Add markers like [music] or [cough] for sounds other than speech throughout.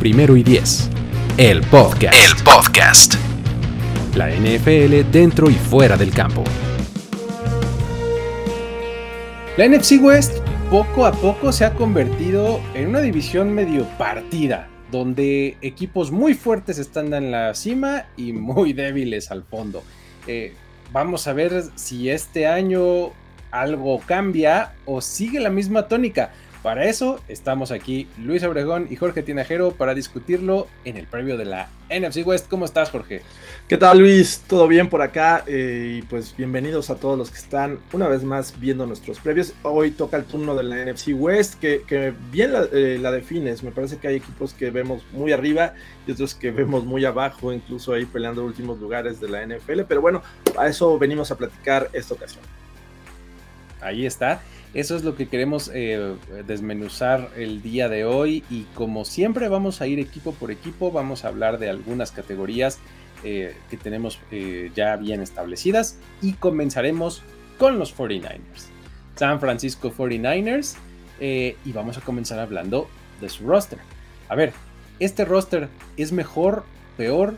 Primero y Diez. El podcast. El podcast. La NFL dentro y fuera del campo. La NFC West poco a poco se ha convertido en una división medio partida, donde equipos muy fuertes están en la cima y muy débiles al fondo. Eh, vamos a ver si este año algo cambia o sigue la misma tónica. Para eso estamos aquí Luis Obregón y Jorge Tinajero para discutirlo en el previo de la NFC West. ¿Cómo estás, Jorge? ¿Qué tal, Luis? ¿Todo bien por acá? Eh, y pues bienvenidos a todos los que están una vez más viendo nuestros previos. Hoy toca el turno de la NFC West, que, bien eh, la, defines. Me parece que hay equipos que vemos muy arriba y otros que vemos muy abajo, incluso ahí peleando últimos lugares de la NFL. Pero bueno, a eso venimos a platicar esta ocasión. Ahí está. Eso es lo que queremos eh, desmenuzar el día de hoy y como siempre vamos a ir equipo por equipo, vamos a hablar de algunas categorías eh, que tenemos eh, ya bien establecidas y comenzaremos con los 49ers. San Francisco 49ers y vamos a comenzar hablando de su roster. A ver, ¿este roster es mejor, peor,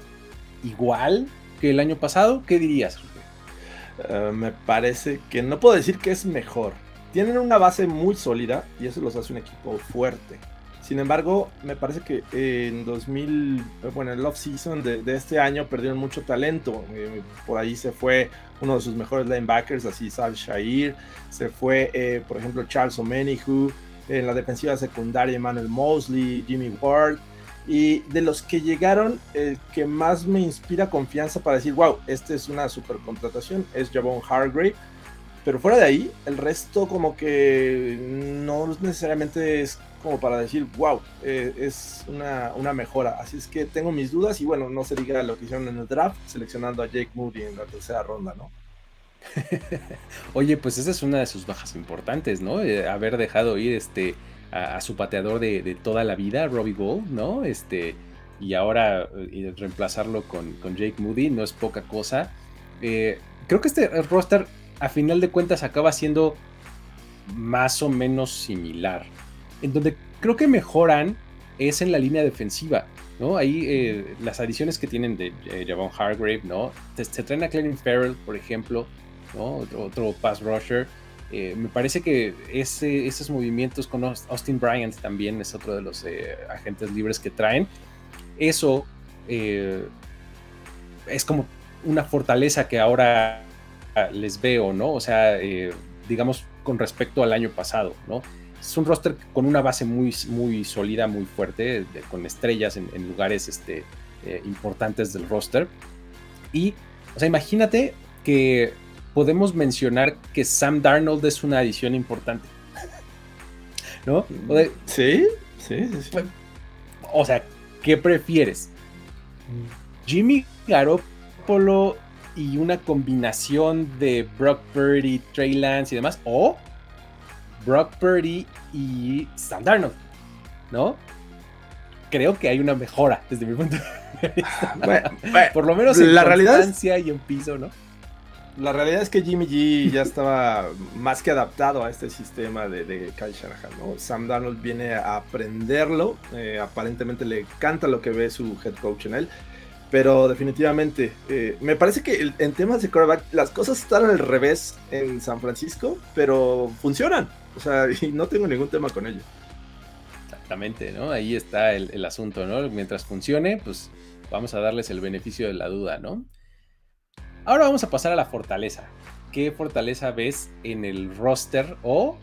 igual que el año pasado? ¿Qué dirías? me parece que no puedo decir que es mejor tienen una base muy sólida y eso los hace un equipo fuerte. Sin embargo, me parece que en 2000, bueno, en el off-season de, este año perdieron mucho talento. Eh, por ahí se fue uno de sus mejores linebackers, así Sal Shair. Se fue, eh, por ejemplo, Charles Omenihu. En la defensiva secundaria, Emmanuel Mosley, Jimmy Ward. Y de los que llegaron, el que más me inspira confianza para decir, wow, esta es una super contratación, es Javon Hargrave pero fuera de ahí, el resto como que no necesariamente es como para decir, wow, eh, es una, una, mejora. Así es que tengo mis dudas y bueno, no se diga lo que hicieron en el draft, seleccionando a Jake Moody en la tercera ronda, ¿no? [laughs] Oye, pues esa es una de sus bajas importantes, ¿no? Eh, haber dejado ir este, a, su pateador de, toda la vida, Robbie Gold, ¿no? Este, y ahora eh, reemplazarlo con, con, Jake Moody no es poca cosa. creo que este roster a final de cuentas acaba siendo más o menos similar. En donde creo que mejoran es en la línea defensiva, ¿no? Ahí eh, las adiciones que tienen de eh, Javon Hargrave, ¿no? Se, traen a Clelin Farrell, por ejemplo, ¿no? Otro, pass rusher. Eh, me parece que ese, esos movimientos con Austin Bryant también es otro de los agentes libres que traen. Eso es como una fortaleza que ahora les veo, ¿no? O sea, eh, digamos, con respecto al año pasado, ¿no? Es un roster con una base muy, muy sólida, muy fuerte, con estrellas en, lugares este, eh, importantes del roster. Y, o sea, imagínate que podemos mencionar que Sam Darnold es una adición importante. [laughs] ¿No? sí, sí, sí. Pues, o sea, ¿qué prefieres? Jimmy Garoppolo y una combinación de Brock Purdy, Trey Lance y demás, o Brock Purdy y Sam Darnold, ¿no? Creo que hay una mejora desde mi punto de vista. Por lo menos en la realidad y en piso, ¿no? La realidad es que Jimmy G ya estaba más que adaptado a este sistema de, de Kyle Shanahan, ¿no? Sam Darnold viene a aprenderlo, eh, aparentemente le canta lo que ve su head coach en él. Pero definitivamente, eh, me parece que en temas de quarterback las cosas están al revés en San Francisco, pero funcionan. O sea, [laughs] y no tengo ningún tema con ello. Exactamente, ¿no? Ahí está el, asunto, ¿no? Mientras funcione, pues vamos a darles el beneficio de la duda, ¿no? Ahora vamos a pasar a la fortaleza. ¿Qué fortaleza ves en el roster o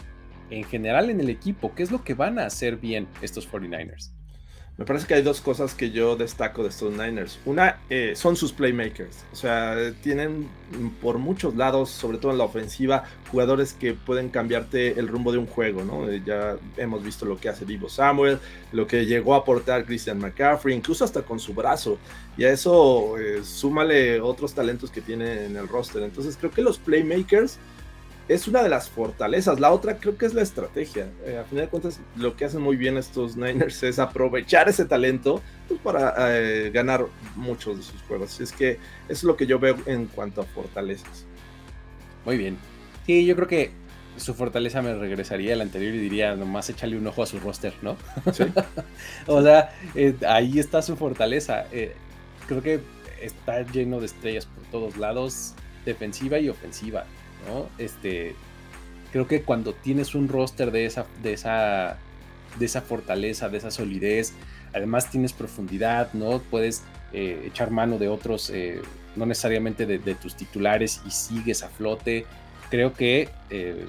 en general en el equipo? ¿Qué es lo que van a hacer bien estos 49ers? Me parece que hay dos cosas que yo destaco de estos Niners. Una eh, son sus playmakers. O sea, tienen por muchos lados, sobre todo en la ofensiva, jugadores que pueden cambiarte el rumbo de un juego, ¿no? Eh, ya hemos visto lo que hace Divo Samuel, lo que llegó a aportar Christian McCaffrey, incluso hasta con su brazo. Y a eso eh, súmale otros talentos que tiene en el roster. Entonces creo que los playmakers es una de las fortalezas. La otra creo que es la estrategia. Eh, a final de cuentas, lo que hacen muy bien estos Niners es aprovechar ese talento pues, para eh, ganar muchos de sus juegos. Es que eso es lo que yo veo en cuanto a fortalezas. Muy bien. Sí, yo creo que su fortaleza me regresaría al anterior y diría, nomás échale un ojo a su roster, ¿no? Sí. [laughs] o sea, eh, ahí está su fortaleza. creo que está lleno de estrellas por todos lados, defensiva y ofensiva. Este, creo que cuando tienes un roster de esa, de esa, de esa fortaleza, de esa solidez, además tienes profundidad, ¿no? Puedes eh, echar mano de otros, eh, no necesariamente de, tus titulares y sigues a flote. Creo que eh,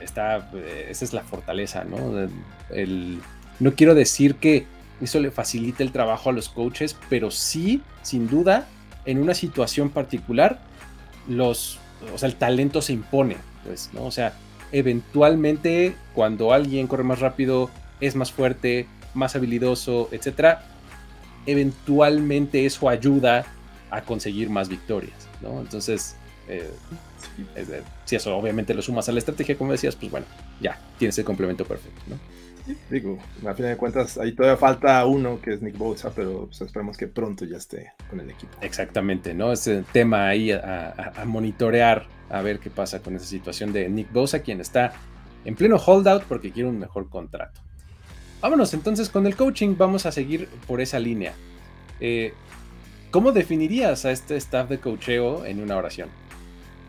está, esa es la fortaleza, ¿no? no quiero decir que eso le facilite el trabajo a los coaches, pero sí, sin duda, en una situación particular, los o sea, el talento se impone, pues, ¿no? O sea, eventualmente cuando alguien corre más rápido, es más fuerte, más habilidoso, etcétera, eventualmente eso ayuda a conseguir más victorias, ¿no? Entonces, eh, si eso obviamente lo sumas a la estrategia, como decías, pues bueno, ya tienes el complemento perfecto, ¿no? Digo, a fin de cuentas, ahí todavía falta uno que es Nick Bosa, pero pues, esperemos que pronto ya esté con el equipo. Exactamente, ¿no? Ese tema ahí a, monitorear, a ver qué pasa con esa situación de Nick Bosa, quien está en pleno holdout porque quiere un mejor contrato. Vámonos entonces con el coaching, vamos a seguir por esa línea. Eh, ¿Cómo definirías a este staff de coacheo en una oración?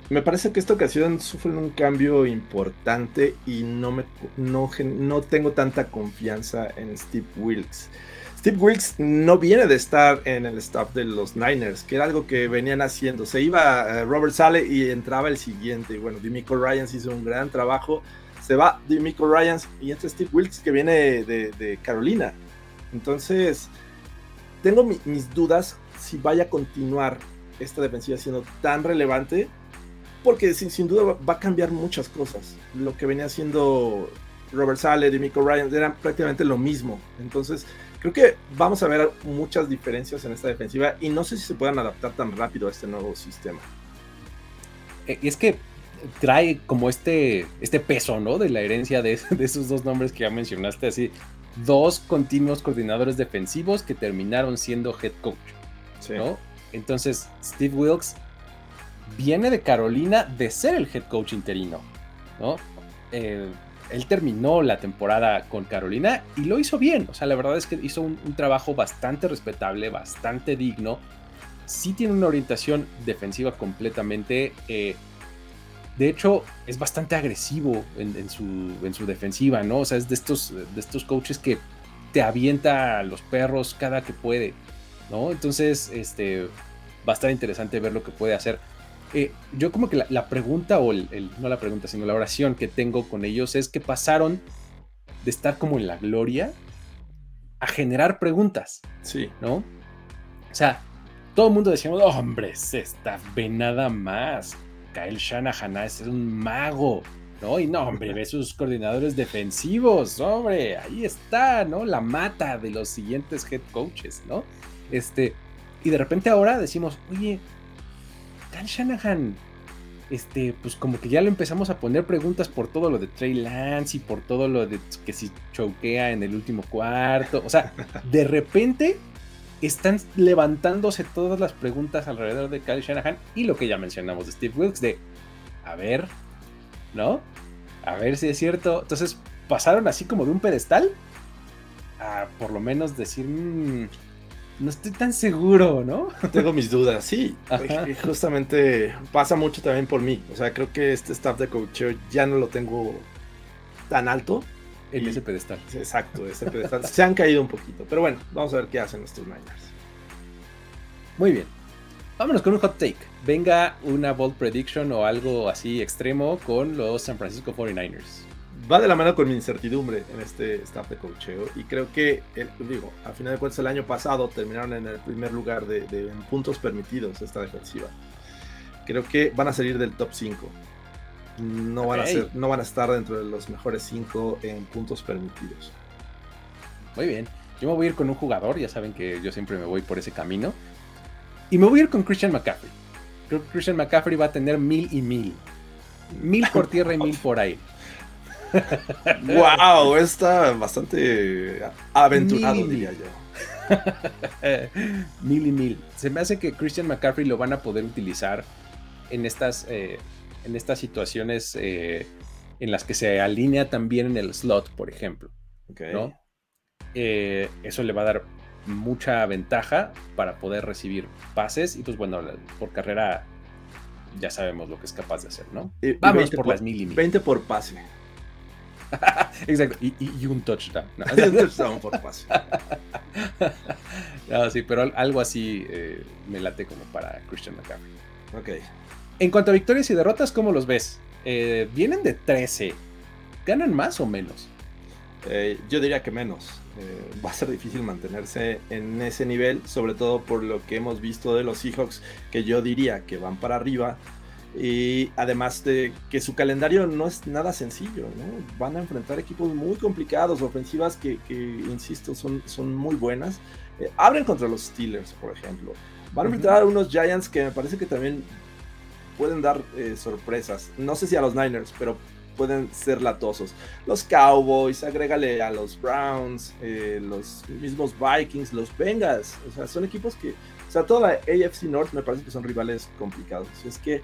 Me parece que esta ocasión sufren un cambio importante y no, me, no, no tengo tanta confianza en Steve Wilkes. Steve Wilkes no viene de estar en el staff de los Niners, que era algo que venían haciendo. Se iba eh, Robert Sale y entraba el siguiente. Y bueno, Dimico Ryans hizo un gran trabajo. Se va Dimico Ryans y entra Steve Wilkes que viene de, Carolina. Entonces, tengo mis dudas si vaya a continuar esta defensiva siendo tan relevante porque sin, duda va a cambiar muchas cosas. Lo que venía haciendo Robert Sale y Miko Ryan eran prácticamente lo mismo. Entonces, creo que vamos a ver muchas diferencias en esta defensiva y no sé si se puedan adaptar tan rápido a este nuevo sistema. Eh, y es que trae como este, este peso, ¿no? De la herencia [laughs] de, esos dos nombres que ya mencionaste, así, dos continuos coordinadores defensivos que terminaron siendo head coach, ¿no? Entonces, Steve Wilkes viene de Carolina de ser el head coach interino, ¿no? Eh, él terminó la temporada con Carolina y lo hizo bien. O sea, la verdad es que hizo un, trabajo bastante respetable, bastante digno. Sí tiene una orientación defensiva completamente. Eh, de hecho, es bastante agresivo en, su, en, su, defensiva, ¿no? O sea, es de estos, de estos coaches que te avienta a los perros cada que puede, ¿no? Entonces, este, va a estar interesante ver lo que puede hacer. Eh, yo como que la, pregunta, o el, no la pregunta, sino la oración que tengo con ellos es que pasaron de estar como en la gloria a generar preguntas. Sí. ¿No? O sea, todo el mundo decíamos, hombre, se está ve nada más. Kyle Shanahan es un mago. ¿no? Y no, hombre, ve sus coordinadores defensivos, hombre, ahí está, ¿no? La mata de los siguientes head coaches, ¿no? Este, y de repente ahora decimos, oye, Kyle Shanahan, este, pues como que ya lo empezamos a poner preguntas por todo lo de Trey Lance y por todo lo de que si choquea en el último cuarto. O sea, de repente están levantándose todas las preguntas alrededor de Kyle Shanahan y lo que ya mencionamos de Steve Wilkes de, a ver, ¿no? A ver si es cierto. Entonces pasaron así como de un pedestal a por lo menos decir, mmm, no estoy tan seguro, ¿no? [laughs] Tengo mis dudas, sí. Justamente pasa mucho también por mí. O sea, creo que este staff de coacheo ya no lo tengo tan alto. En ese pedestal. Exacto, ese pedestal. Se han caído un poquito. Pero bueno, vamos a ver qué hacen estos Niners. Muy bien. Vámonos con un hot take. Venga una bold prediction o algo así extremo con los San Francisco 49ers. Va de la mano con mi incertidumbre en este staff de cocheo. Y creo que, digo, a final de cuentas, el año pasado terminaron en el primer lugar de, en puntos permitidos esta defensiva. Creo que van a salir del top 5. No, van a ser, no van a estar dentro de los mejores 5 en puntos permitidos. Muy bien. Yo me voy a ir con un jugador, ya saben que yo siempre me voy por ese camino. Y me voy a ir con Christian McCaffrey. Creo que Christian McCaffrey va a tener mil y mil. Mil por tierra y mil por aire. Wow, está bastante aventurado, diría yo. [laughs] mil y mil. Se me hace que Christian McCaffrey lo van a poder utilizar en estas, eh, en estas situaciones eh, en las que se alinea también en el slot, por ejemplo. Eh, eso le va a dar mucha ventaja para poder recibir pases y pues bueno, por carrera ya sabemos lo que es capaz de hacer, ¿no? Vamos por, las mil y mil. 20 por pase. [laughs] Exacto, y, un touchdown. ¿no? [laughs] un touchdown por pase. no, sí, pero algo así eh, me late como para Christian McCaffrey. Ok. En cuanto a victorias y derrotas, ¿cómo los ves? Eh, vienen de 13. ¿Ganan más o menos? Eh, yo diría que menos. va a ser difícil mantenerse en ese nivel, sobre todo por lo que hemos visto de los Seahawks, que yo diría que van para arriba y además de que su calendario no es nada sencillo, ¿no? Van a enfrentar equipos muy complicados, ofensivas que, insisto, son, son muy buenas. Eh, abren contra los Steelers, por ejemplo. Van a enfrentar a unos Giants que me parece que también pueden dar eh, sorpresas. No sé si a los Niners, pero pueden ser latosos. Los Cowboys, agrégale a los Browns, eh, los mismos Vikings, los Bengals. O sea, son equipos que, o sea, toda la AFC North me parece que son rivales complicados. Es que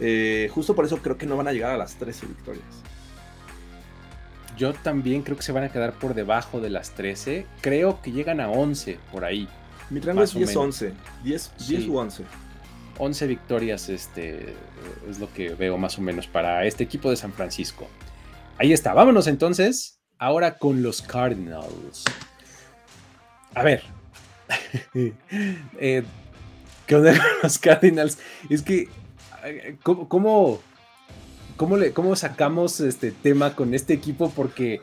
eh, justo por eso creo que no van a llegar a las 13 victorias. Yo también creo que se van a quedar por debajo de las 13. Creo que llegan a 11 por ahí. Mi rango es 10-11. 10, 10 u 11. 11 victorias este, es lo que veo más o menos para este equipo de San Francisco. Ahí está. Vámonos entonces ahora con los Cardinals. A ver. [laughs] eh, ¿Qué onda con los Cardinals? Es que ¿Cómo, cómo, le, cómo sacamos este tema con este equipo? Porque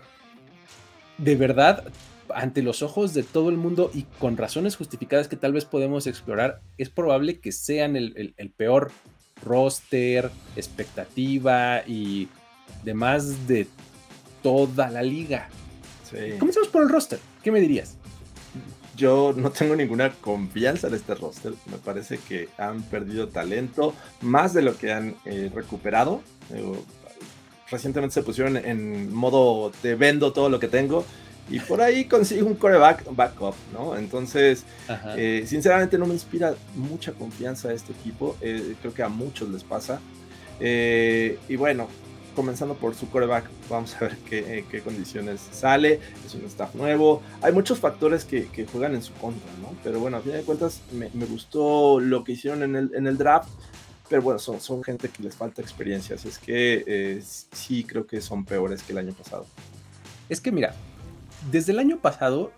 de verdad, ante los ojos de todo el mundo y con razones justificadas que tal vez podemos explorar, es probable que sean el, peor roster, expectativa y demás de toda la liga. Sí. Comencemos por el roster. ¿Qué me dirías? Yo no tengo ninguna confianza en este roster. Me parece que han perdido talento más de lo que han eh, recuperado. recientemente se pusieron en modo te vendo todo lo que tengo y por ahí consigo un coreback backup, ¿no? Entonces, eh, sinceramente no me inspira mucha confianza este equipo. Eh, creo que a muchos les pasa. y bueno, comenzando por su coreback, vamos a ver qué, qué, condiciones sale, es un staff nuevo, hay muchos factores que, que juegan en su contra, ¿no? Pero bueno, a fin de cuentas me, me gustó lo que hicieron en el, en el, draft, pero bueno, son, son gente que les falta experiencia, es que eh, sí creo que son peores que el año pasado. Es que mira, desde el año pasado,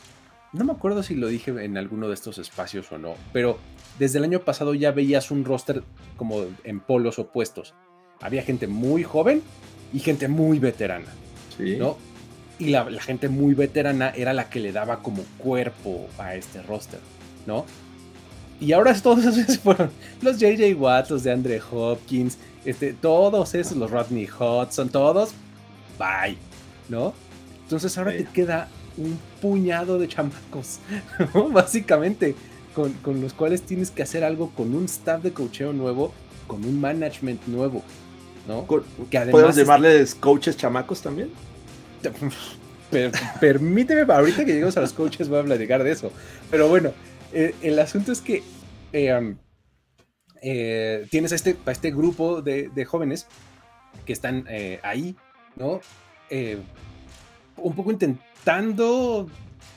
no me acuerdo si lo dije en alguno de estos espacios o no, pero desde el año pasado ya veías un roster como en polos opuestos había gente muy joven y gente muy veterana. ¿no? Y la, gente muy veterana era la que le daba como cuerpo a este roster, ¿no? Y ahora [laughs] todos esos [laughs] fueron los JJ Watts, los de Andre Hopkins, este, todos esos, los Rodney Hudson, todos, bye, ¿no? Entonces ahora te queda un puñado de chamacos, [laughs] ¿no? Básicamente, con, con, los cuales tienes que hacer algo con un staff de cocheo nuevo, con un management nuevo. ¿No? ¿Podemos llamarles coaches chamacos también? [laughs] permíteme, ahorita que lleguemos a los coaches voy a platicar de eso. Pero bueno, eh, el asunto es que eh, eh, tienes a este, este grupo de, jóvenes que están ahí, ¿no? un poco intentando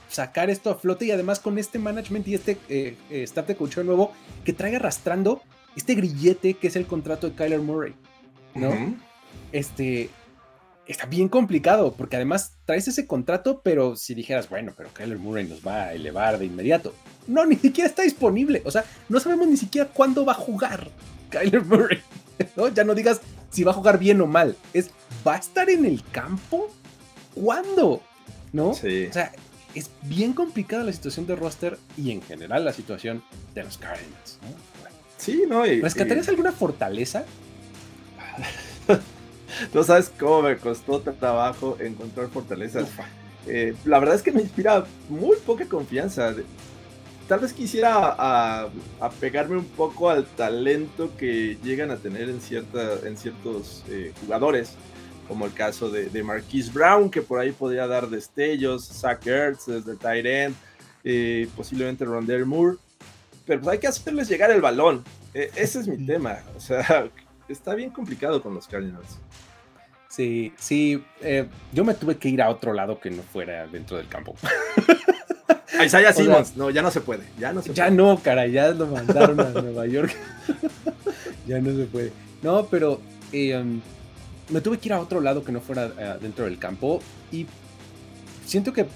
sacar esto a flote y además con este management y este staff de coach nuevo que traiga arrastrando este grillete que es el contrato de Kyler Murray. ¿No? Este, está bien complicado, porque además traes ese contrato, pero si dijeras, bueno, pero Kyler Murray nos va a elevar de inmediato. No, ni siquiera está disponible. O sea, no sabemos ni siquiera cuándo va a jugar Kyler Murray. [laughs] ¿no? Ya no digas si va a jugar bien o mal. Es, ¿va a estar en el campo? ¿Cuándo? ¿No? Sí. O sea, es bien complicada la situación de roster y en general la situación de los Cardinals. Sí, ¿no? ¿Rescatarías alguna fortaleza? [laughs] no sabes cómo me costó trabajo encontrar fortalezas. Eh, la verdad es que me inspira muy poca confianza. Tal vez quisiera apegarme un poco al talento que llegan a tener en, cierta, en ciertos eh, jugadores, como el caso de, de, Marquise Brown, que por ahí podría dar destellos, Zach Ertz desde tight end, eh, posiblemente Rondell Moore, pero pues hay que hacerles llegar el balón. E, ese es mi tema. O sea, está bien complicado con los Cardinals. Sí, sí, eh, yo me tuve que ir a otro lado que no fuera dentro del campo. A Isaiah [laughs] Simmons, no, ya no se puede. Ya no, ya no, cara, ya lo mandaron a Nueva York. [laughs] ya no se puede. No, pero eh, um, me tuve que ir a otro lado que no fuera eh, dentro del campo y siento que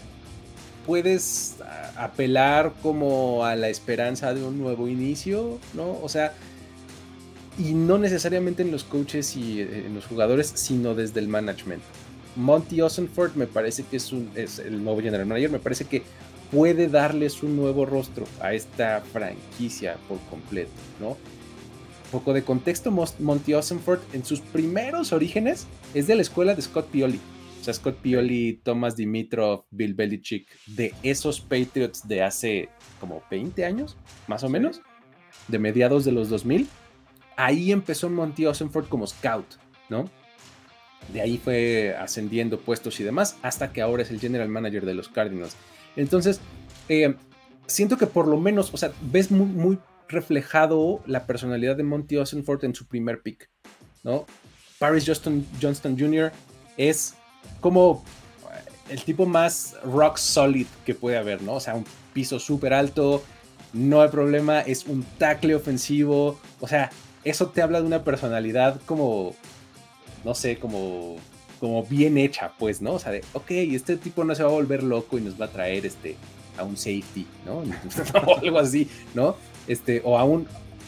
puedes apelar como a la esperanza de un nuevo inicio, ¿no? O sea, y no necesariamente en los coaches y eh, en los jugadores, sino desde el management. Monty Osenford me parece que es, un, es el nuevo general manager, me parece que puede darles un nuevo rostro a esta franquicia por completo, ¿no? Poco de contexto, Monty Osenford en sus primeros orígenes es de la escuela de Scott Pioli. O sea, Scott Pioli, Thomas Dimitrov, Bill Belichick, de esos Patriots de hace como 20 años, más o menos, de mediados de los 2000 ahí empezó Monty Osenford como scout, ¿no? De ahí fue ascendiendo puestos y demás, hasta que ahora es el general manager de los Cardinals. Entonces, eh, siento que por lo menos, o sea, ves muy, reflejado la personalidad de Monty Osenford en su primer pick, ¿no? Paris Johnston, Johnston Jr. es como el tipo más rock solid que puede haber, ¿no? O sea, un piso súper alto, no hay problema, es un tackle ofensivo, o sea, eso te habla de una personalidad como, no sé, como, como bien hecha, pues, ¿no? O sea, de, ok, este tipo no se va a volver loco y nos va a traer este, a un safety, ¿no? [laughs] o algo así, ¿no? Este, o a un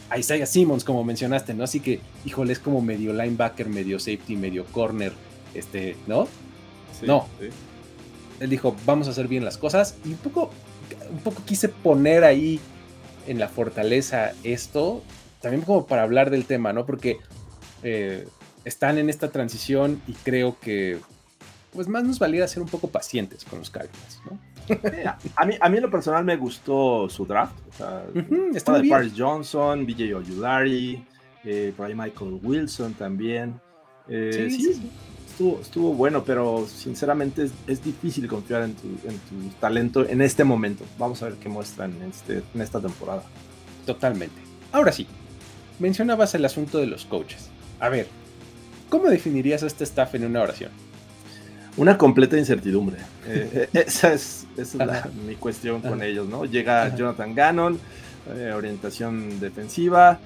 a Isaiah Simmons, como mencionaste, ¿no? Así que, híjole, es como medio linebacker, medio safety, medio corner, este, ¿no? no. Él dijo, vamos a hacer bien las cosas y un poco, un poco quise poner ahí en la fortaleza esto también como para hablar del tema, ¿no? Porque eh, están en esta transición y creo que pues más nos valía ser un poco pacientes con los Cardinals, ¿no? a, mí, a mí en lo personal me gustó su draft. O sea, de Paris Johnson, BJ Oyudari, eh, por ahí Michael Wilson también. Eh, sí, Estuvo, estuvo, bueno, pero sinceramente es, difícil confiar en tu, en tu, talento en este momento. Vamos a ver qué muestran en, este, en esta temporada. Totalmente. Ahora sí, mencionabas el asunto de los coaches. A ver, ¿cómo definirías a este staff en una oración? Una completa incertidumbre. [laughs] Eh, eh, esa es, mi cuestión con ellos, ¿no? Llega Jonathan Gannon, eh, orientación defensiva,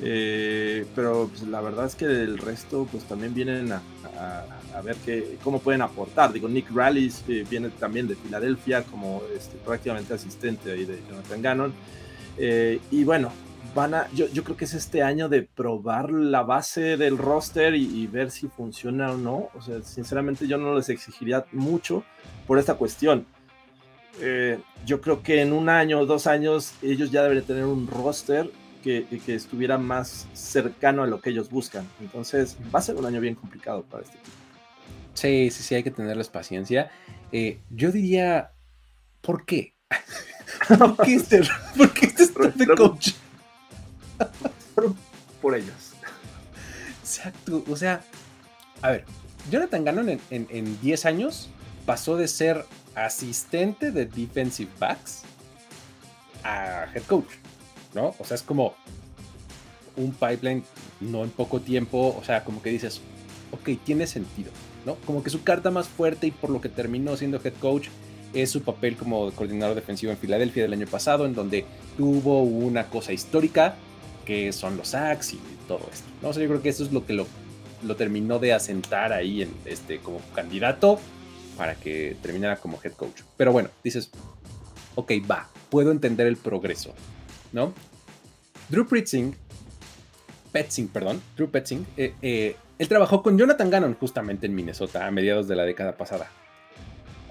pero pues, la verdad es que el resto pues también vienen a, ver qué, cómo pueden aportar. Digo, Nick Rallis viene también de Filadelfia como este, prácticamente asistente ahí de Jonathan Gannon. y bueno, yo, creo que es este año de probar la base del roster y, ver si funciona o no. O sea, sinceramente yo no les exigiría mucho por esta cuestión. Eh, yo creo que en un año o dos años ellos ya deberían tener un roster que, que, estuviera más cercano a lo que ellos buscan. Entonces va a ser un año bien complicado para este equipo. Sí, sí, sí, hay que tenerles paciencia. Eh, yo diría, ¿por qué? [laughs] ¿Por qué este, [laughs] ¿por qué este de coach? Por ellos. Exacto, o sea, a ver, Jonathan Gannon en, 10 años pasó de ser asistente de defensive backs a head coach, ¿no? O sea, es como un pipeline, no en poco tiempo, o sea, como que dices, ok, tiene sentido, ¿no? Como que su carta más fuerte y por lo que terminó siendo head coach es su papel como coordinador defensivo en Filadelfia del año pasado, en donde tuvo una cosa histórica que son los sacks y todo esto. ¿no? yo creo que eso es lo que lo, terminó de asentar ahí en, este, como candidato para que terminara como head coach. Pero bueno, dices, ok, va, puedo entender el progreso, ¿no? Drew Pritzing, Petzing, perdón, Drew Petzing, eh, eh, Él trabajó con Jonathan Gannon justamente en Minnesota a mediados de la década pasada.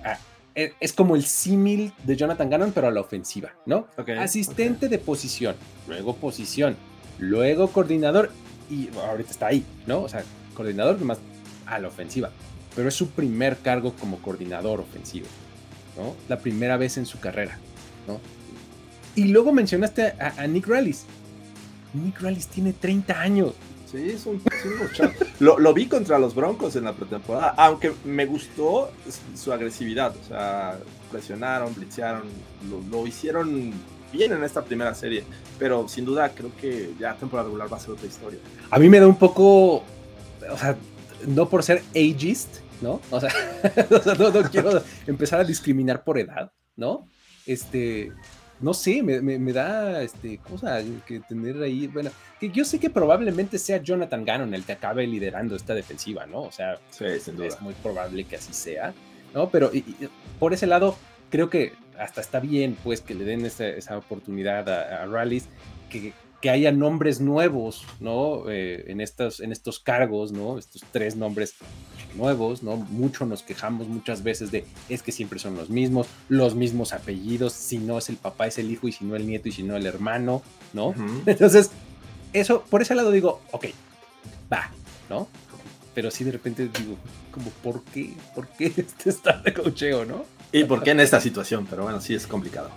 Ah, es como el símil de Jonathan Gannon, pero a la ofensiva, ¿no? Asistente de posición, luego posición, luego coordinador y ahorita está ahí, ¿no? O sea, coordinador más a la ofensiva. Pero es su primer cargo como coordinador ofensivo, ¿no? La primera vez en su carrera, ¿no? Y luego mencionaste a, Nick Rallis. Nick Rallis tiene 30 años. Sí, es un, [laughs] lo, lo, vi contra los Broncos en la pretemporada, aunque me gustó su agresividad. O sea, presionaron, blitzearon, lo, lo, hicieron bien en esta primera serie. Pero sin duda creo que ya temporada regular va a ser otra historia. A mí me da un poco, o sea, no por ser ageist, ¿no? O sea, [laughs] no, no quiero empezar a discriminar por edad, ¿no? Este, no sé, me, da este, cosa que tener ahí, bueno, que yo sé que probablemente sea Jonathan Gannon el que acabe liderando esta defensiva, ¿no? O sea, es muy probable que así sea, ¿no? Pero por ese lado, creo que hasta está bien, pues, que le den esa, oportunidad a, a que, que, haya nombres nuevos, ¿no? Eh, en, estos, en estos cargos, ¿no? Estos tres nombres nuevos, ¿no? Mucho nos quejamos muchas veces de es que siempre son los mismos, los mismos apellidos, si no es el papá es el hijo y si no el nieto y si no el hermano, ¿no? [laughs] Entonces, eso, por ese lado digo, ok, va, ¿no? Pero sí de repente digo, como, ¿por qué? ¿Por qué [laughs] este está de cocheo, no? ¿Y por qué en esta situación? Pero bueno, sí es complicado.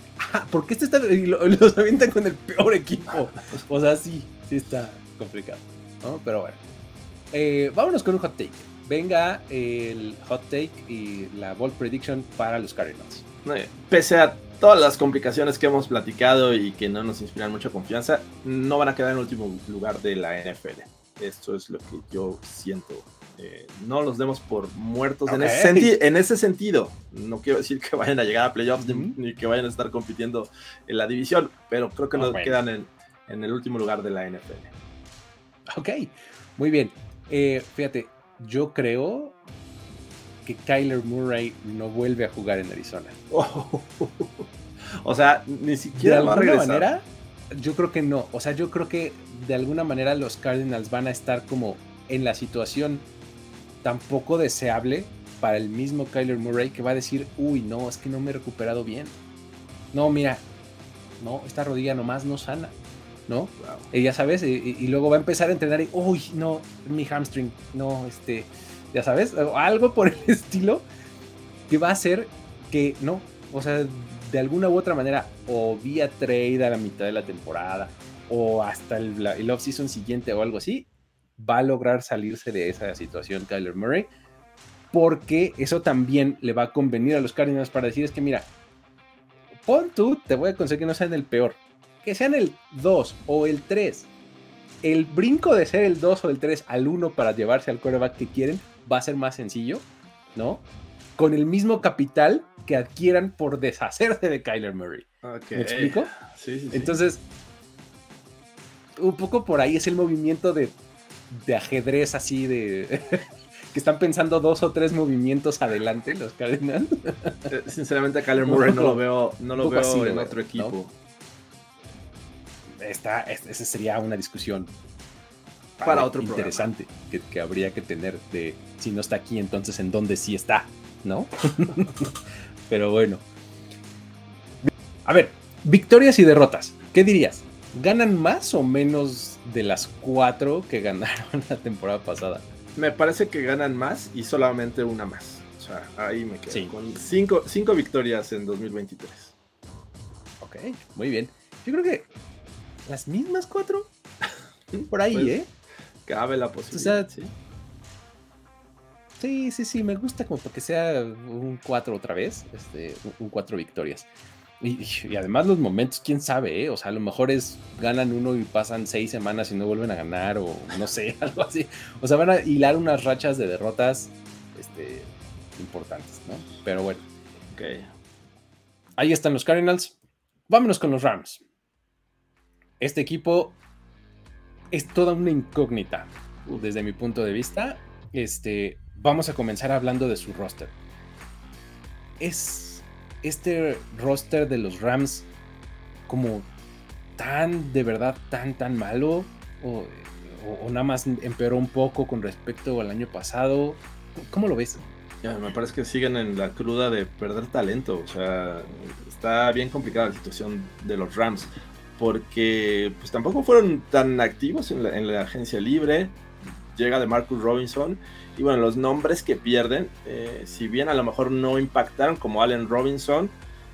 ¿Por qué este está y los avientan con el peor equipo? O sea, sí, sí está complicado, ¿no? Pero bueno. Eh, vámonos con un hot take venga el hot take y la bold prediction para los Cardinals. Pese a todas las complicaciones que hemos platicado y que no nos inspiran mucha confianza, no van a quedar en último lugar de la NFL. Esto es lo que yo siento. Eh, no los demos por muertos en, ese sentido. No quiero decir que vayan a llegar a playoffs ni, que vayan a estar compitiendo en la división, pero creo que no quedan en, en, el último lugar de la NFL. Ok, muy bien. Eh, fíjate, yo creo que Kyler Murray no vuelve a jugar en Arizona. [laughs] o sea, ni siquiera de alguna manera. Yo creo que no. O sea, yo creo que de alguna manera los Cardinals van a estar como en la situación tan poco deseable para el mismo Kyler Murray que va a decir, uy, no, es que no me he recuperado bien. No, mira, no, esta rodilla nomás no sana. ¿no? Y ya sabes, y, luego va a empezar a entrenar y, uy, no, mi hamstring, no, este, ya sabes, algo por el [laughs] estilo que va a hacer que, no, o sea, de alguna u otra manera, o vía trade a la mitad de la temporada, o hasta el, el off-season siguiente o algo así, va a lograr salirse de esa situación Kyler Murray, porque eso también le va a convenir a los Cardinals para decir es que, mira, pon tú, te voy a conseguir que no sean el peor, que sean el 2 o el 3, el brinco de ser el 2 o el 3 al 1 para llevarse al quarterback que quieren va a ser más sencillo, ¿no? Con el mismo capital que adquieran por deshacerse de Kyler Murray. ¿Me explico? Sí, sí, Entonces, un poco por ahí es el movimiento de, de ajedrez así de... [laughs] que están pensando dos o tres movimientos adelante los Cardinals. Eh, sinceramente, Kyler Murray no lo veo, no lo veo en otro equipo esta, esa sería una discusión para, otro interesante que, habría que tener de si no está aquí, entonces en dónde sí está, ¿no? [laughs] Pero bueno. A ver, victorias y derrotas. ¿Qué dirías? ¿Ganan más o menos de las cuatro que ganaron [laughs] la temporada pasada? Me parece que ganan más y solamente una más. O sea, ahí me quedo. Con cinco, cinco victorias en 2023. Ok, muy bien. Yo creo que las mismas cuatro. [laughs] Por ahí, pues, ¿eh? Cabe la posibilidad. ¿sí? sí, sí, sí, me gusta como para que sea un cuatro otra vez, este, un cuatro victorias. Y, además los momentos, quién sabe, ¿eh? O sea, a lo mejor es ganan uno y pasan seis semanas y no vuelven a ganar, o no sé, [laughs] algo así. O sea, van a hilar unas rachas de derrotas este, importantes, ¿no? Pero bueno. Ok. Ahí están los Cardinals. Vámonos con los Rams este equipo es toda una incógnita desde mi punto de vista. Este, vamos a comenzar hablando de su roster. Es este roster de los Rams como tan, de verdad, tan, tan malo. o, nada más empeoró un poco con respecto al año pasado. ¿Cómo lo ves? Me parece que siguen en la cruda de perder talento. O sea, está bien complicada la situación de los Rams. Porque pues tampoco fueron tan activos en la agencia libre. Llega de Marcus Robinson. Y bueno, los nombres que pierden, eh, si bien a lo mejor no impactaron como Allen Robinson,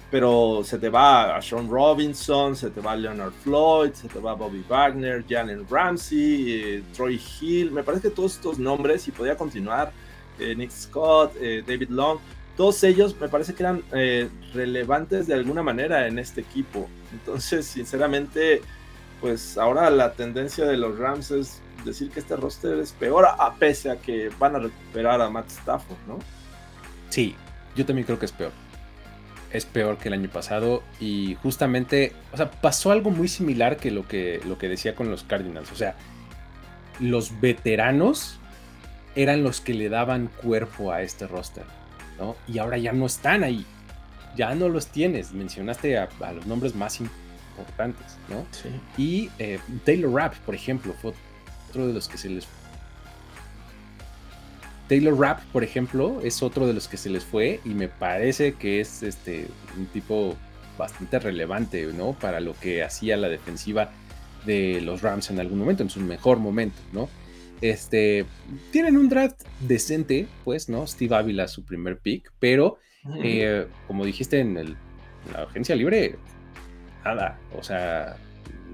pero se te va a Sean Robinson, se te va a Leonard Floyd, se te va a Bobby Wagner, Jalen Ramsey, eh, Troy Hill. Me parece que todos estos nombres, y podría continuar, eh, Nick Scott, David Long, todos ellos me parece que eran relevantes de alguna manera en este equipo. Entonces, sinceramente, pues ahora la tendencia de los Rams es decir que este roster es peor, a pese a que van a recuperar a Matt Stafford, ¿no? Sí, yo también creo que es peor. Es peor que el año pasado y justamente, o sea, pasó algo muy similar que lo que, lo que decía con los Cardinals. O sea, los veteranos eran los que le daban cuerpo a este roster, ¿no? Y ahora ya no están ahí. Ya no los tienes. Mencionaste a, los nombres más importantes, ¿no? Sí. Y eh, Taylor Rapp, por ejemplo, fue de los que se les Taylor Rapp, por ejemplo, es otro de los que se les fue y me parece que es este un tipo bastante relevante, ¿no? Para lo que hacía la defensiva de los Rams en algún momento, en su mejor momento, ¿no? Este, tienen un draft decente, pues, ¿no? Steve Ávila, su primer pick, pero eh, como dijiste en, el, en, la agencia libre, nada, o sea,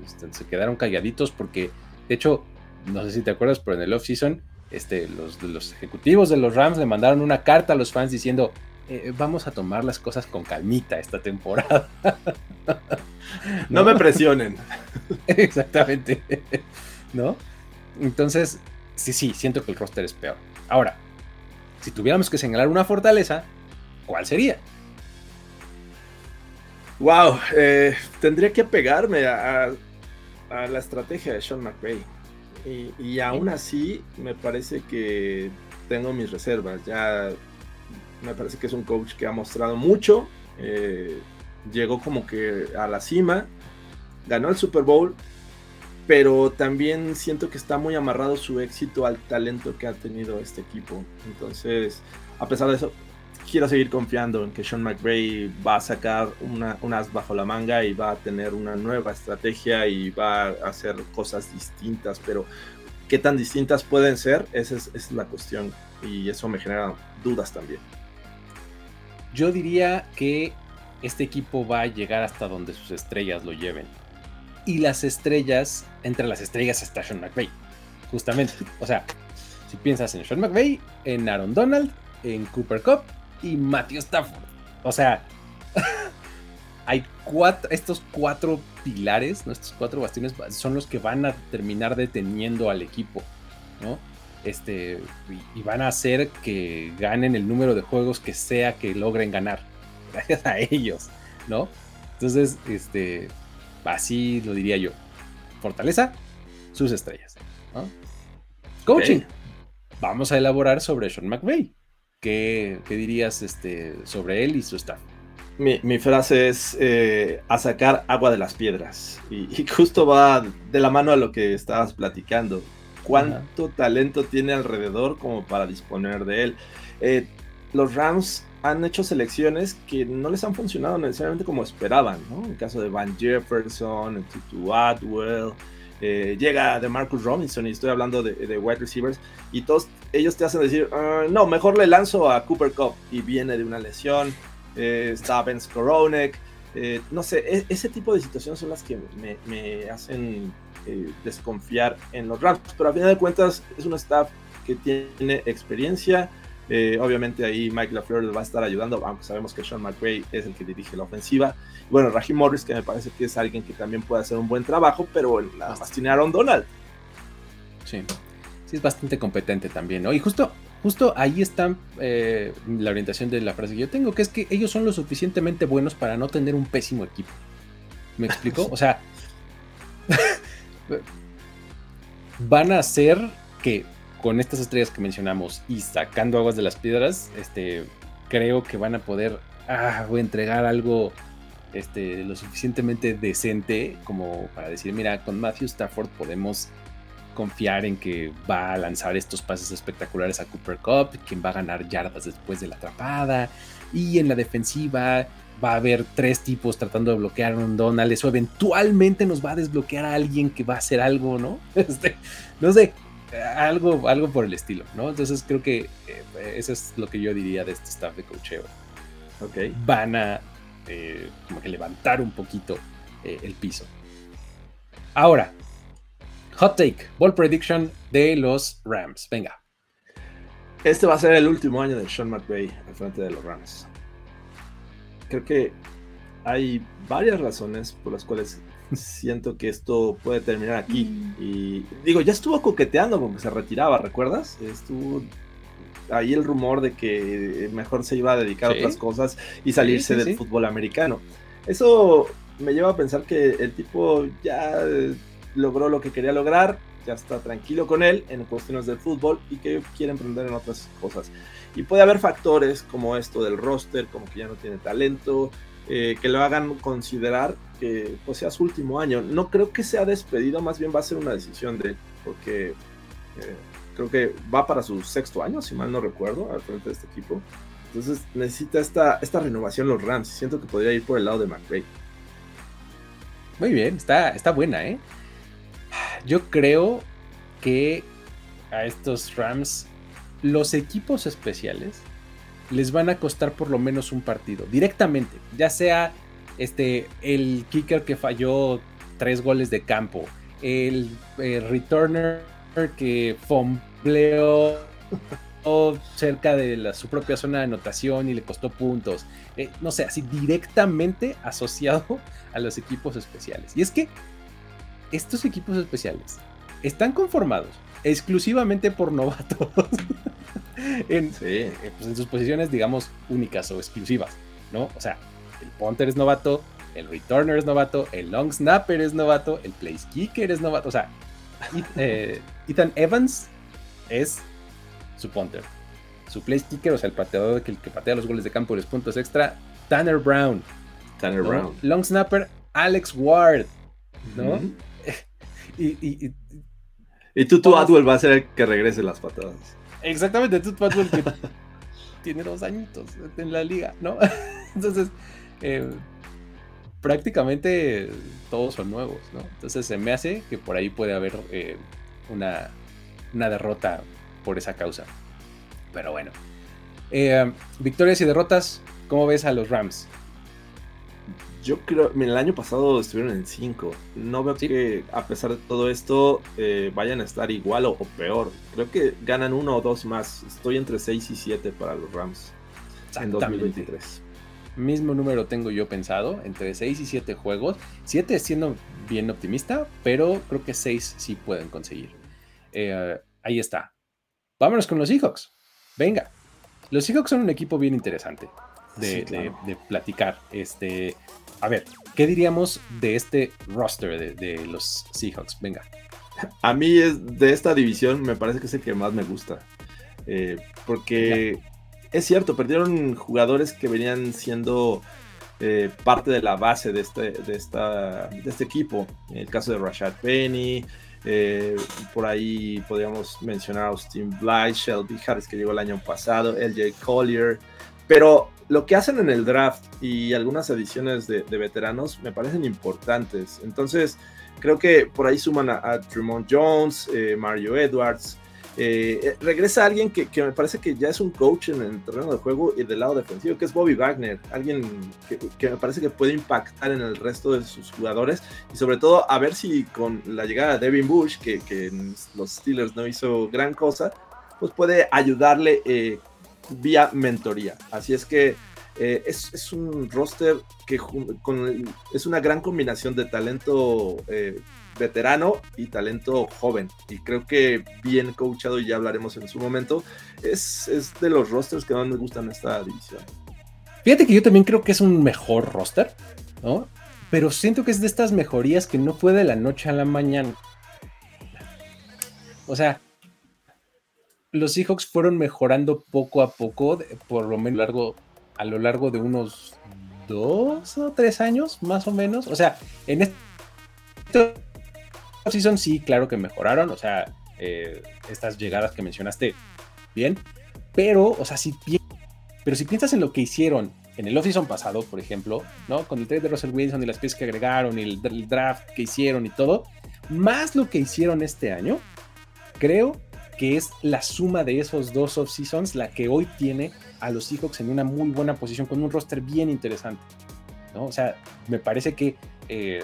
este, se quedaron calladitos porque, de hecho, no sé si te acuerdas, pero en el off-season, este, los, los ejecutivos de los Rams le mandaron una carta a los fans diciendo, eh, vamos a tomar las cosas con calmita esta temporada. [laughs] no me presionen. [laughs] Exactamente. ¿No? Entonces, sí, sí, siento que el roster es peor. Ahora, si tuviéramos que señalar una fortaleza, ¿cuál sería? Wow, eh, tendría que pegarme a, a, la estrategia de Sean McVay. Y, aún así, me parece que tengo mis reservas. Ya me parece que es un coach que ha mostrado mucho. Eh, llegó como que a la cima. Ganó el Super Bowl. Pero también siento que está muy amarrado su éxito al talento que ha tenido este equipo. Entonces, a pesar de eso, quiero seguir confiando en que Sean McVay va a sacar una, un as bajo la manga y va a tener una nueva estrategia y va a hacer cosas distintas, pero qué tan distintas pueden ser, esa es, la cuestión y eso me genera dudas también. Yo diría que este equipo va a llegar hasta donde sus estrellas lo lleven. Y las estrellas, entre las estrellas está Sean McVay, justamente. O sea, si piensas en Sean McVay, en Aaron Donald, en Cooper Cup y Matthew Stafford. O sea, [laughs] hay cuatro, estos cuatro pilares, ¿no? estos cuatro bastiones son los que van a terminar deteniendo al equipo, ¿no? Este, y, van a hacer que ganen el número de juegos que sea que logren ganar, [laughs] gracias a ellos, ¿no? Entonces, este, así lo diría yo. Fortaleza, sus estrellas, ¿no? Coaching. Vamos a elaborar sobre Sean McVay. ¿Qué, dirías este, sobre él y su staff? Mi, frase es eh, a sacar agua de las piedras. Y, justo va de la mano a lo que estabas platicando. ¿Cuánto talento tiene alrededor como para disponer de él? Eh, los Rams han hecho selecciones que no les han funcionado necesariamente como esperaban, ¿no? En el caso de Van Jefferson, el Tutu Atwell, eh, llega de Marcus Robinson y estoy hablando de, wide receivers y todos ellos te hacen decir, ah, no, mejor le lanzo a Cooper Cup y viene de una lesión, eh, está Ben Skoronek, eh, no sé, e, ese tipo de situaciones son las que me, hacen desconfiar en los Rams, pero a final de cuentas es un staff que tiene experiencia, obviamente ahí Mike LaFleur les va a estar ayudando, aunque sabemos que Sean McVay es el que dirige la ofensiva. Bueno, Raheem Morris, que me parece que es alguien que también puede hacer un buen trabajo, pero la más tiene Aaron Donald. Sí, sí es bastante competente también, ¿no? Y justo, justo ahí está eh, la orientación de la frase que yo tengo, que es que ellos son lo suficientemente buenos para no tener un pésimo equipo. ¿Me explico? [laughs] O sea, van a hacer que con estas estrellas que mencionamos y sacando aguas de las piedras, este, creo que van a poder ah, entregar algo este, lo suficientemente decente como para decir, mira, con Matthew Stafford podemos confiar en que va a lanzar estos pases espectaculares a Cooper Cup, quien va a ganar yardas después de la atrapada. Y en la defensiva va a haber tres tipos tratando de bloquear a un Donald. Eso eventualmente nos va a desbloquear a alguien que va a hacer algo, ¿no? [laughs] Este, no sé, algo, algo por el estilo, ¿no? Entonces creo que eh, eso es lo que yo diría de este staff de cocheo. Ok. Van a eh, como que levantar un poquito eh, el piso. Ahora, hot take, ball prediction de los Rams. Venga. Este va a ser el último año de Sean McVay al frente de los Rams. Creo que hay varias razones por las cuales siento que esto puede terminar aquí. Mm. Y digo, ya estuvo coqueteando con que se retiraba, ¿recuerdas? Estuvo ahí el rumor de que mejor se iba a dedicar a otras cosas y salirse del fútbol americano. Eso me lleva a pensar que el tipo ya logró lo que quería lograr, ya está tranquilo con él en cuestiones del fútbol y que quiere emprender en otras cosas. Y puede haber factores como esto del roster, como que ya no tiene talento, eh, que lo hagan considerar que pues, sea su último año. No creo que sea despedido, más bien va a ser una decisión de porque eh, creo que va para su sexto año, si mal no recuerdo, al frente de este equipo. Entonces necesita esta, esta renovación los Rams. Siento que podría ir por el lado de McVay. Muy bien, está, está buena, ¿eh? Yo creo que a estos Rams los equipos especiales les van a costar por lo menos un partido directamente, ya sea este el kicker que falló tres goles de campo, el, returner que fombleó [laughs] cerca de su propia zona de anotación y le costó puntos. Eh, no sé, así directamente asociado a los equipos especiales. Y es que estos equipos especiales están conformados exclusivamente por novatos. [laughs] en, eh, pues, en sus posiciones, digamos, únicas o exclusivas, ¿no? O sea, el punter es novato, el returner es novato, el long snapper es novato, el place kicker es novato, o sea, eh, [laughs] Ethan Evans es su punter. Su place kicker, o sea, el pateador que, el que patea los goles de campo y los puntos extra, Tanner Brown. Tanner Brown. Long snapper, Alex Ward, ¿no? Y, y, y, Tutu Atwell va a ser el que regrese las patadas. Exactamente, Tutu Atwell que [laughs] tiene dos añitos en la liga, ¿no? [laughs] Entonces, eh, prácticamente todos son nuevos, ¿no? Entonces se me hace que por ahí puede haber eh, una, una derrota por esa causa. Pero bueno. Eh, victorias y derrotas, ¿cómo ves a los Rams? Yo creo, el año pasado estuvieron en 5. No veo que a pesar de todo esto vayan a estar igual o, peor. Creo que ganan uno o dos más. Estoy entre 6 y 7 para los Rams en 2023 mismo número tengo yo pensado, entre 6 y 7 juegos. 7 siendo bien optimista, pero creo que 6 sí pueden conseguir. Eh, ahí está. Vámonos con los Seahawks. Venga. Los Seahawks son un equipo bien interesante de, platicar. Este, a ver, ¿qué diríamos de este roster de, los Seahawks? Venga. A mí es, de esta división me parece que es el que más me gusta. Eh, porque es cierto, perdieron jugadores que venían siendo eh, parte de la base de este, de, esta, de este equipo. En el caso de Rashad Penny, eh, por ahí podríamos mencionar a Austin Blythe, Shelby Harris que llegó el año pasado, LJ Collier, pero lo que hacen en el draft y algunas ediciones de, veteranos me parecen importantes. Entonces, creo que por ahí suman a, a Jones, eh, Mario Edwards, eh, eh, regresa alguien que, me parece que ya es un coach en el terreno de juego y del lado defensivo, que es Bobby Wagner, alguien que, me parece que puede impactar en el resto de sus jugadores y sobre todo a ver si con la llegada de Devin Bush, que, los Steelers no hizo gran cosa, pues puede ayudarle eh, vía mentoría. Así es que es, un roster que es una gran combinación de talento veterano y talento joven. Y creo que bien coachado, y ya hablaremos en su momento, es, de los rosters que más me gustan esta división. Fíjate que yo también creo que es un mejor roster, ¿no? Pero siento que es de estas mejorías que no fue de la noche a la mañana. O sea, los Seahawks fueron mejorando poco a poco, por lo menos largo, a lo largo de unos dos o tres años, más o menos. O sea, en este season sí, claro que mejoraron, o sea, eh, estas llegadas que mencionaste, bien, pero, o sea, si, pero si piensas en lo que hicieron en el off-season pasado, por ejemplo, ¿no? Con el trade de Russell Wilson y las piezas que agregaron y el, draft que hicieron y todo, más lo que hicieron este año, creo que es la suma de esos dos off-seasons la que hoy tiene a los Seahawks en una muy buena posición con un roster bien interesante. ¿no? O sea, me parece que eh,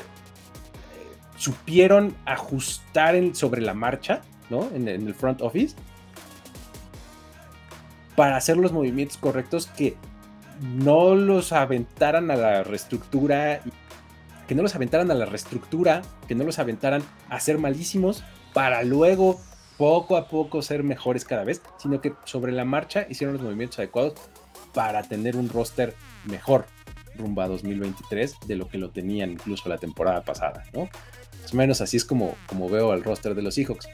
supieron ajustar sobre la marcha, ¿no? En, el front office para hacer los movimientos correctos que no los aventaran a la reestructura, que no los aventaran a la reestructura, que no los aventaran a ser malísimos para luego poco a poco ser mejores cada vez, sino que sobre la marcha hicieron los movimientos adecuados para tener un roster mejor rumbo a 2023 de lo que lo tenían incluso la temporada pasada, ¿no? Más o menos así es como, como veo al roster de los Seahawks.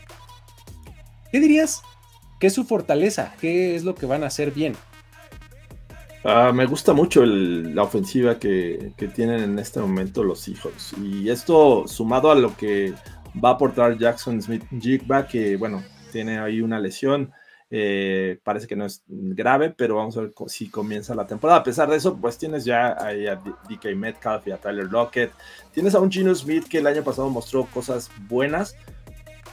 ¿Qué dirías? ¿Qué es su fortaleza? ¿Qué es lo que van a hacer bien? Ah, me gusta mucho la ofensiva que, tienen en este momento los Seahawks. Y esto sumado a lo que va a aportar Jackson Smith Jigba, que bueno, tiene ahí una lesión. Eh, parece que no es grave, pero vamos a ver si comienza la temporada. A pesar de eso, pues tienes ya a DK Metcalf y a Tyler Lockett. Tienes a un Gino Smith que el año pasado mostró cosas buenas,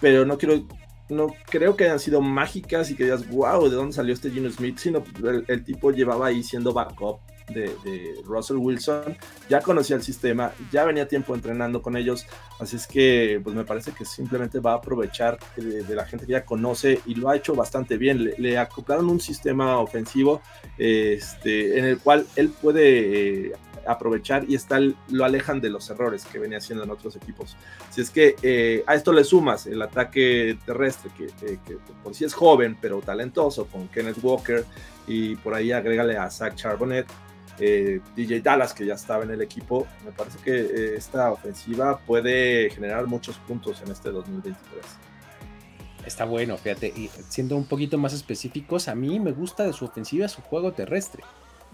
pero no quiero no creo que hayan sido mágicas y que digas, wow, ¿de dónde salió este Gino Smith? Sino el, tipo llevaba ahí siendo backup de, Russell Wilson, ya conocía el sistema, ya venía tiempo entrenando con ellos, así es que pues me parece que simplemente va a aprovechar de, la gente que ya conoce y lo ha hecho bastante bien. Le, acoplaron un sistema ofensivo este, en el cual él puede... Eh, aprovechar y está, lo alejan de los errores que venía haciendo en otros equipos. Si es que eh, a esto le sumas el ataque terrestre, que, por sí es joven, pero talentoso, con Kenneth Walker, y por ahí agrégale a Zach Charbonnet, eh, DJ Dallas, que ya estaba en el equipo, me parece que eh, esta ofensiva puede generar muchos puntos en este 2023. Está bueno, fíjate, y siendo un poquito más específicos, a mí me gusta de su ofensiva su juego terrestre.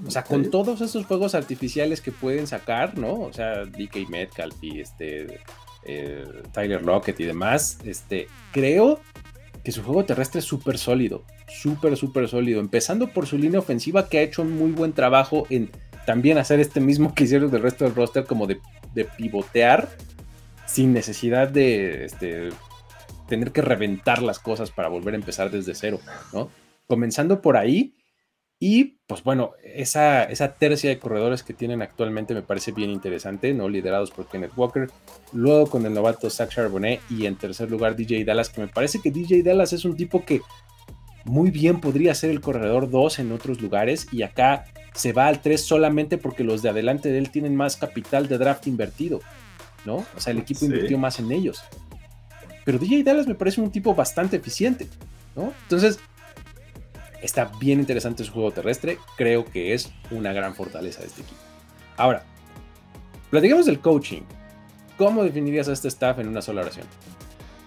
O sea, con todos esos juegos artificiales que pueden sacar, ¿no? O sea, DK Metcalf y este eh, Tyler Lockett y demás, este, creo que su juego terrestre es súper sólido, súper, súper sólido. Empezando por su línea ofensiva que ha hecho un muy buen trabajo en también hacer este mismo que hicieron del resto del roster, como de, pivotear sin necesidad de este, tener que reventar las cosas para volver a empezar desde cero, ¿no? Comenzando por ahí, y pues bueno, esa, esa tercia de corredores que tienen actualmente me parece bien interesante, ¿no? Liderados por Kenneth Walker, luego con el novato Zach Charbonnet y en tercer lugar DJ Dallas, que me parece que DJ Dallas es un tipo que muy bien podría ser el corredor 2 en otros lugares y acá se va al 3 solamente porque los de adelante de él tienen más capital de draft invertido, ¿no? O sea, el equipo invirtió más en ellos. Pero DJ Dallas me parece un tipo bastante eficiente, ¿no? Entonces, Está bien interesante su juego terrestre. Creo que es una gran fortaleza de este equipo. Ahora, platicamos del coaching. ¿Cómo definirías a este staff en una sola oración?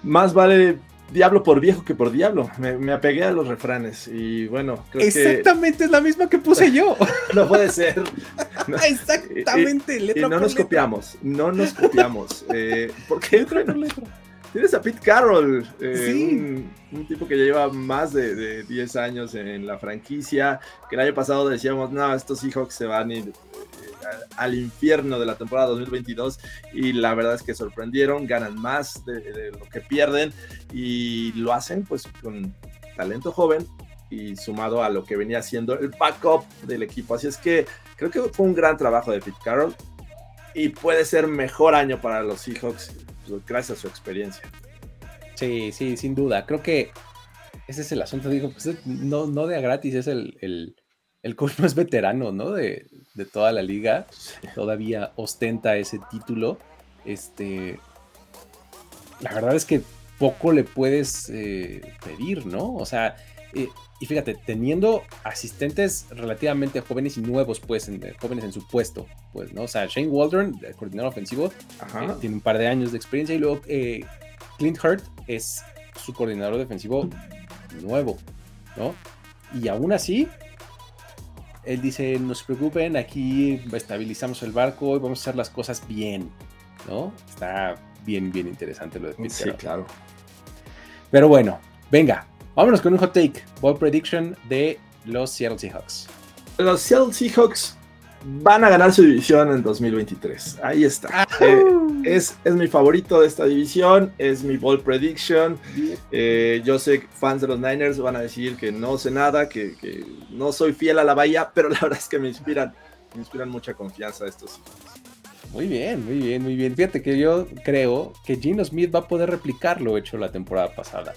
Más vale diablo por viejo que por diablo. Me, apegué a los refranes y bueno, creo Exactamente, es la misma que puse yo. [laughs] no puede ser. [laughs] Exactamente, letra y no nos copiamos, no nos copiamos. Eh, ¿Por qué letra letra? Tienes a Pete Carroll, eh, un, tipo que ya lleva más de, 10 años en la franquicia, que el año pasado decíamos, no, estos Seahawks se van eh, al infierno de la temporada 2022 y la verdad es que sorprendieron, ganan más de, lo que pierden y lo hacen pues con talento joven y sumado a lo que venía siendo el backup del equipo. Así es que creo que fue un gran trabajo de Pete Carroll y puede ser mejor año para los Seahawks gracias a su experiencia. Sí, sí, sin duda. Creo que ese es el asunto. Digo, pues no, no de a gratis, es el, el, el coach más veterano, ¿no? De, toda la liga. Todavía ostenta ese título. Este. La verdad es que poco le puedes eh, pedir, ¿no? O sea, eh, y fíjate, teniendo asistentes relativamente jóvenes y nuevos, pues, jóvenes en su puesto, pues, ¿no? O sea, Shane Waldron, el coordinador ofensivo, eh, tiene un par de años de experiencia y luego eh, Clint Hurt es su coordinador defensivo nuevo, ¿no? Y aún así, él dice, no se preocupen, aquí estabilizamos el barco y vamos a hacer las cosas bien, ¿no? Está bien, bien interesante lo de Pete Sí, claro. Pero bueno, venga, vámonos con un hot take. Ball prediction de los Seattle Seahawks. Los Seattle Seahawks van a ganar su división en 2023. Ahí está. Eh, es, es, mi favorito de esta división, es mi ball prediction. Eh, yo sé que fans de los Niners van a decir que no sé nada, que, que, no soy fiel a la bahía, pero la verdad es que me inspiran, me inspiran mucha confianza estos Muy bien, muy bien, muy bien. Fíjate que yo creo que Gino Smith va a poder replicar lo hecho la temporada pasada.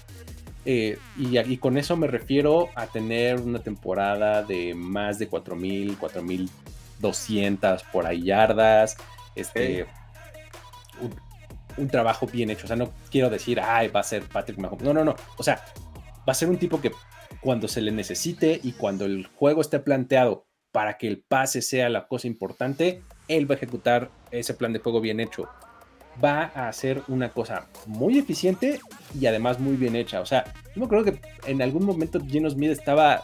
Eh, y, y, con eso me refiero a tener una temporada de más de 4.000, 4.200 por ahí yardas. Este, un, un, trabajo bien hecho. O sea, no quiero decir, ay, va a ser Patrick Mahomes. No, no, no. O sea, va a ser un tipo que cuando se le necesite y cuando el juego esté planteado para que el pase sea la cosa importante, él va a ejecutar ese plan de juego bien hecho va a hacer una cosa muy eficiente y además muy bien hecha. O sea, yo me acuerdo que en algún momento Geno Smith estaba,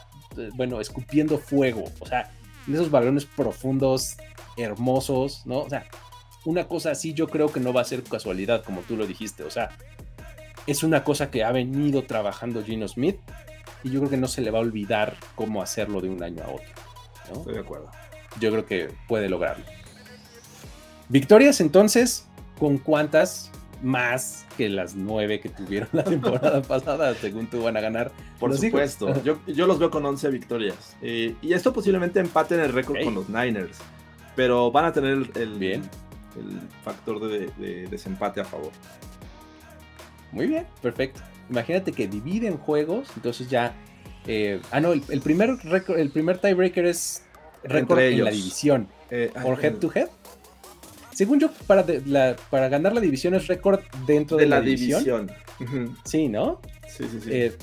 bueno, escupiendo fuego. O sea, en esos balones profundos, hermosos, ¿no? O sea, una cosa así yo creo que no va a ser casualidad, como tú lo dijiste. O sea, es una cosa que ha venido trabajando Geno Smith y yo creo que no se le va a olvidar cómo hacerlo de un año a otro. ¿no? Estoy de acuerdo. Yo creo que puede lograrlo. Victorias entonces, con cuántas más que las nueve que tuvieron la temporada [laughs] pasada, según tú van a ganar. Por supuesto, yo, yo, los veo con 11 victorias. Eh, y esto posiblemente empate en el récord okay. con los Niners, pero van a tener el, el, bien. el factor de, de, desempate a favor. Muy bien, perfecto. Imagínate que dividen juegos, entonces ya... Eh, ah, no, el, el primer, récord, el primer tiebreaker es récord en la división. Eh, por head to head. Según yo, para, de, la, para ganar la división es récord dentro de, de la, la, división. división. Uh -huh. Sí, ¿no? Sí, sí, sí. Eh,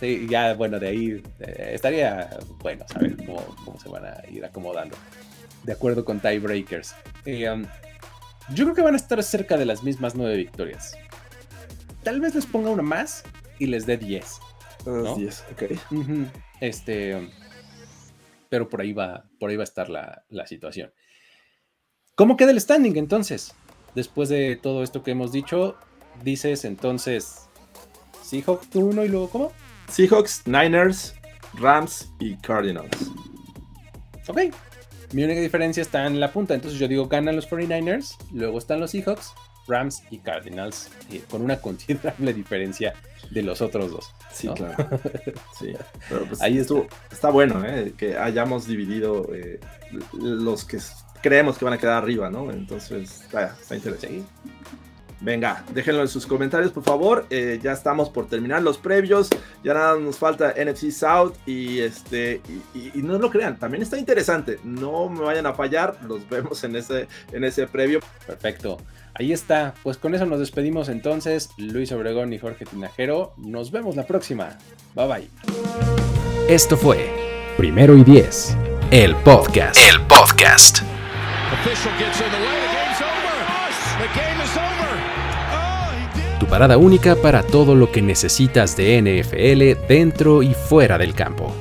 sí ya, bueno, de ahí eh, estaría bueno saber cómo, cómo, se van a ir acomodando. De acuerdo con tiebreakers. Eh, um, yo creo que van a estar cerca de las mismas nueve victorias. Tal vez les ponga una más y les dé 10. ¿no? 10, ok. Uh -huh. Este. Um, pero por ahí va, por ahí va a estar la, la situación. ¿Cómo queda el standing entonces? Después de todo esto que hemos dicho, dices entonces Seahawks 1 y luego ¿cómo? Seahawks, Niners, Rams y Cardinals. Ok. Mi única diferencia está en la punta. Entonces yo digo ganan los 49ers, luego están los Seahawks, Rams y Cardinals, eh, con una [laughs] considerable diferencia de los otros dos. Sí, claro. [laughs] Sí. Pero pues Ahí estuvo, está bueno ¿eh? que hayamos dividido eh, los que creemos que van a quedar arriba, ¿no? Entonces, está interesante. Sí. Venga, déjenlo en sus comentarios, por favor. Eh, ya estamos por terminar los previos. Ya nada nos falta NFC South. Y este. Y, y, y, no lo crean, también está interesante. No me vayan a fallar. Los vemos en ese, en ese previo. Perfecto. Ahí está. Pues con eso nos despedimos entonces. Luis Obregón y Jorge Tinajero. Nos vemos la próxima. Bye bye. Esto fue Primero y Diez. El podcast. El podcast. Tu parada única para todo lo que necesitas de NFL dentro y fuera del campo.